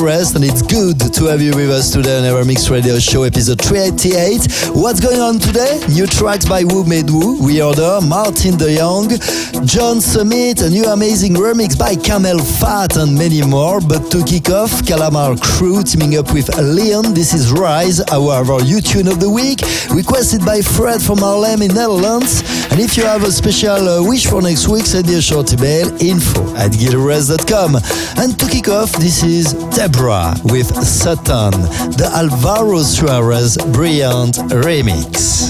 Rest, and it's good to have you with us today on our Mix Radio Show episode 388. What's going on today? New tracks by Who Made Who, We Order, Martin De Jong, John Summit, a new amazing remix by CamelPhat, and many more. But to kick off, Calamar Crew teaming up with Leon. This is Rise, our, our U-Tune of the week, requested by Fred from Haarlem in Netherlands. And if you have a special uh, wish for next week, send me a short email, info at gilres.com. And to kick off, this is Deborah with Sutton, the Alvaro Suarez Brilliant remix.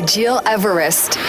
By Gil Everest.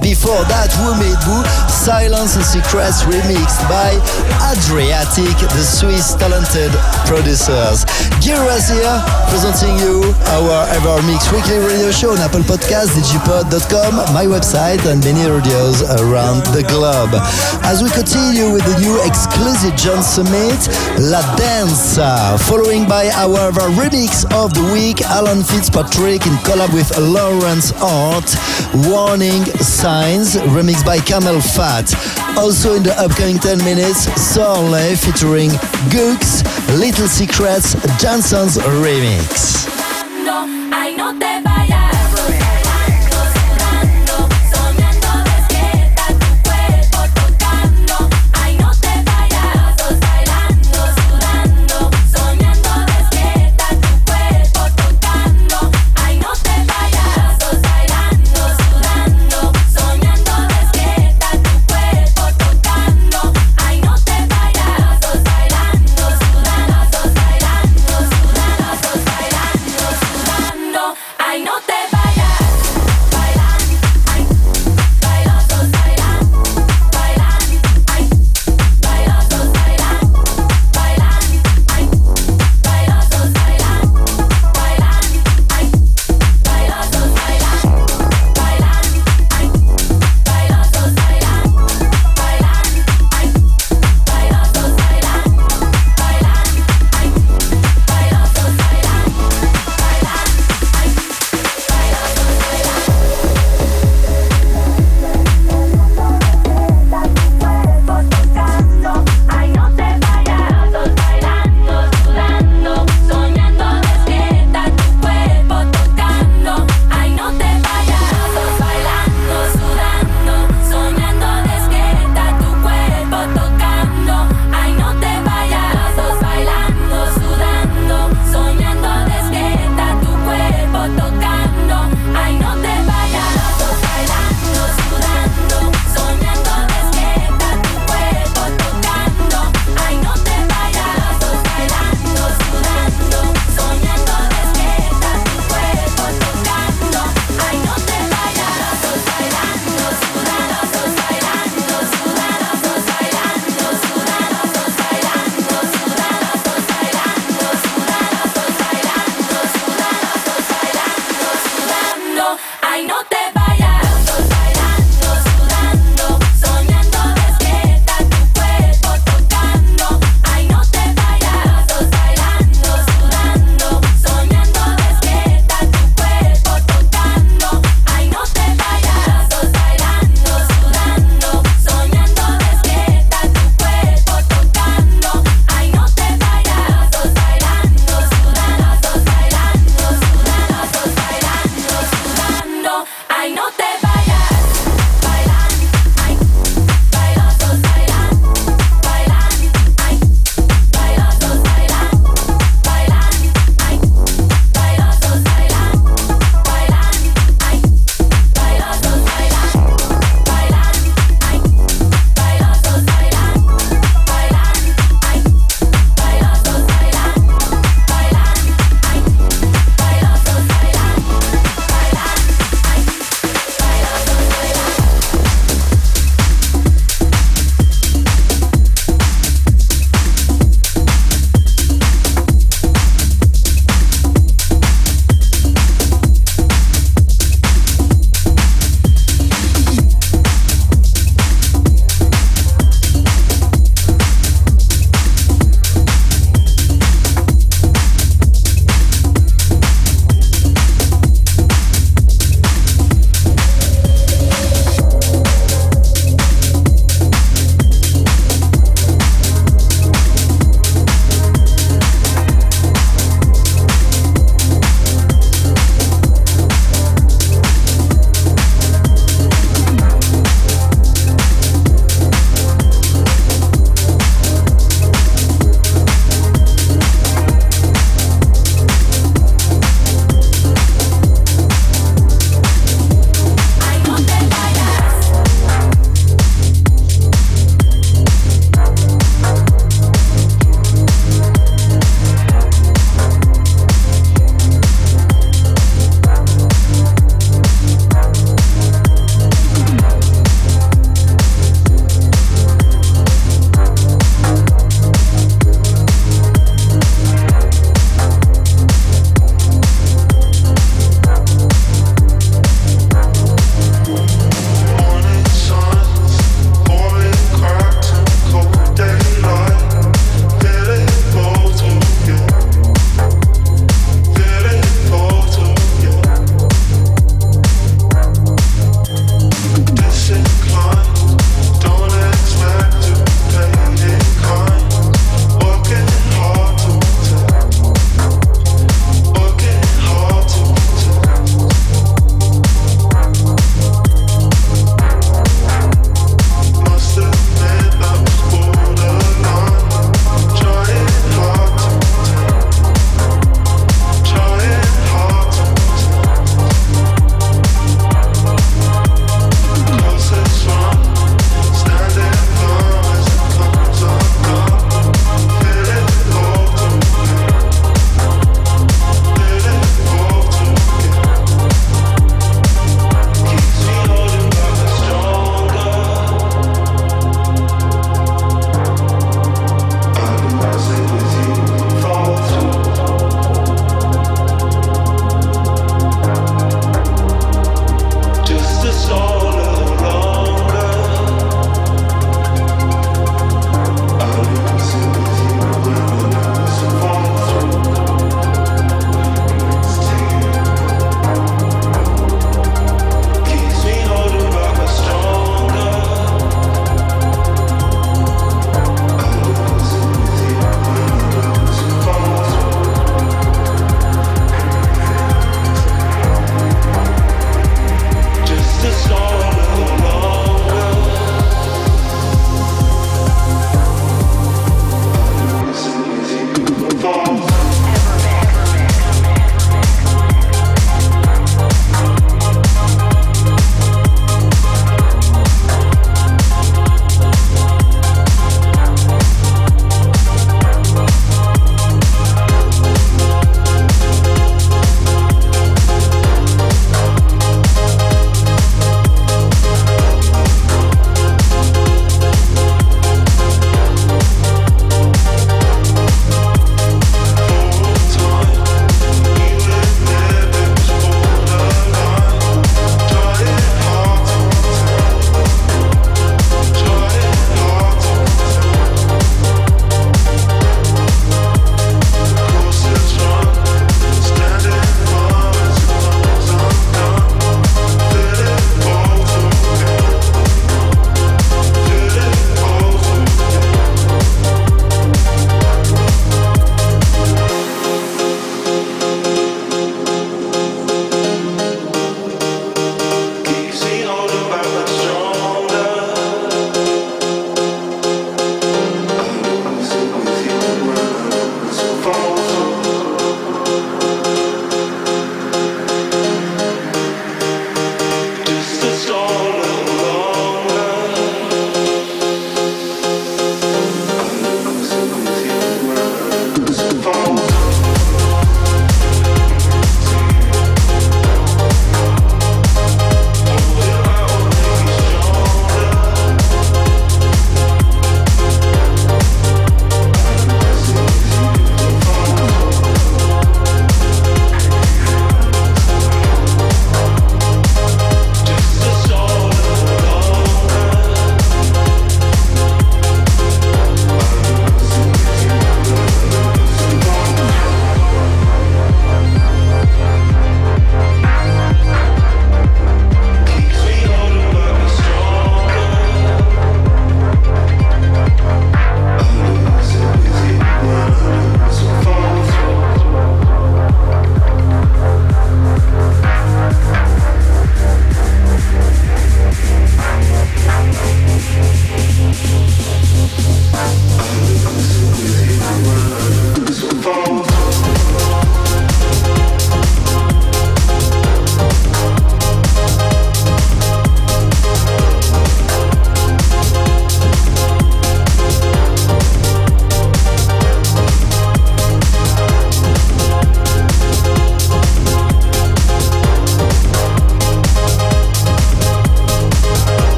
Before that, Who Made Who, Silence and Secrets remixed by Adriatic, the Swiss talented producers. Giras here, presenting you our Evermix weekly radio show on Apple Podcasts, digipod.com, my website, and many radios around the globe. As we continue with the new exclusive John Summit, La Danza, following by our remix of the week, Alan Fitzpatrick in collab with Lawrence Art, Warning Signs, remixed by Camel Fat. Also in the upcoming 10 minutes, Sorley featuring Gooks, Little Secrets, Johnson's remix. No,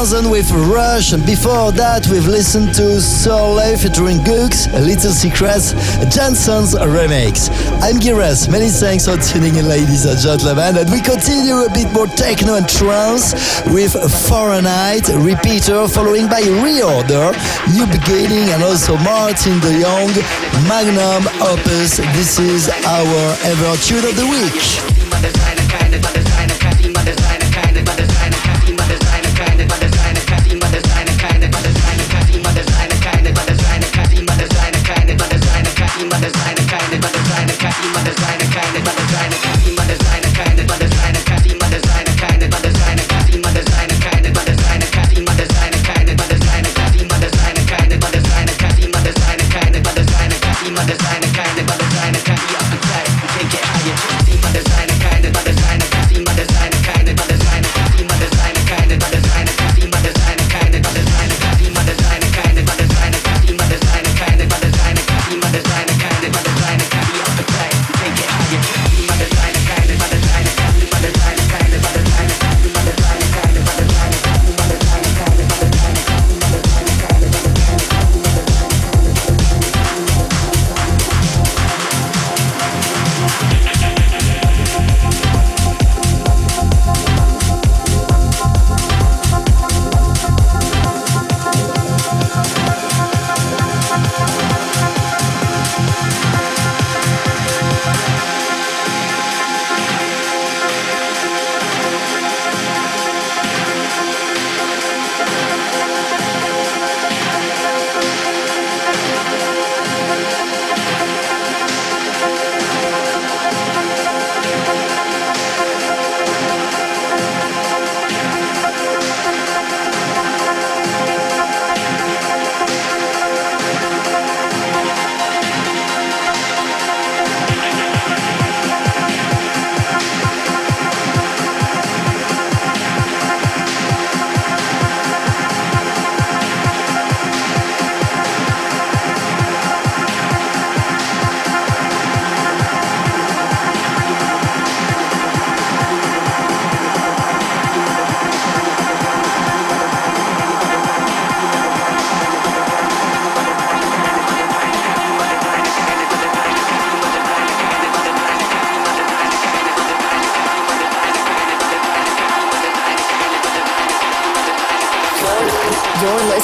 2000 with Rush, and before that we've listened to Soleil featuring Gooks, Little Secrets, Janson's remix. I'm Geras. many thanks for tuning in ladies and gentlemen, and we continue a bit more techno and trance with Fahrenheit, Repeater, following by Reorder, New Beginning, and also Martin de Jong, Magnum Opus. This is our ever tune of the week.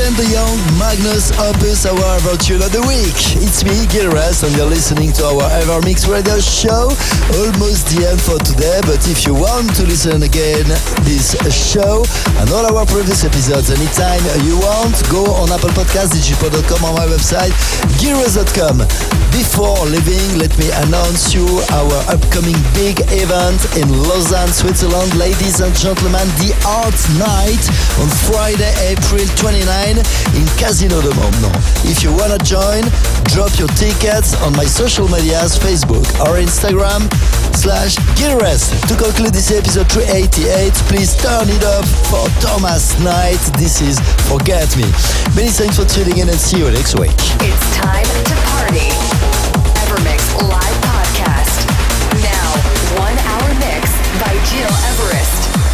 Martin de Jong, Magnum Opus, our Ever Tune of the Week. It's me, Gil Everest, and you're listening to our Evermix Radio show. Almost the end for today, but if you want to listen again this show and all our previous episodes anytime you want, go on Apple Podcasts, digipod.com, on my website, gilres.com. Before leaving, let me announce you our upcoming big event in Lausanne, Switzerland. Ladies and gentlemen, the Art Night on Friday, April 29 in Casino de Montbenon. If you wanna join, drop your tickets on my social medias, Facebook or Instagram slash Gilrest. To conclude this episode 388, please turn it up for Thomas Knight. This is Forget Me. Many thanks for tuning in and see you next week. It's time to party. Evermix Live Podcast. Now, one hour mix by Gil Everest.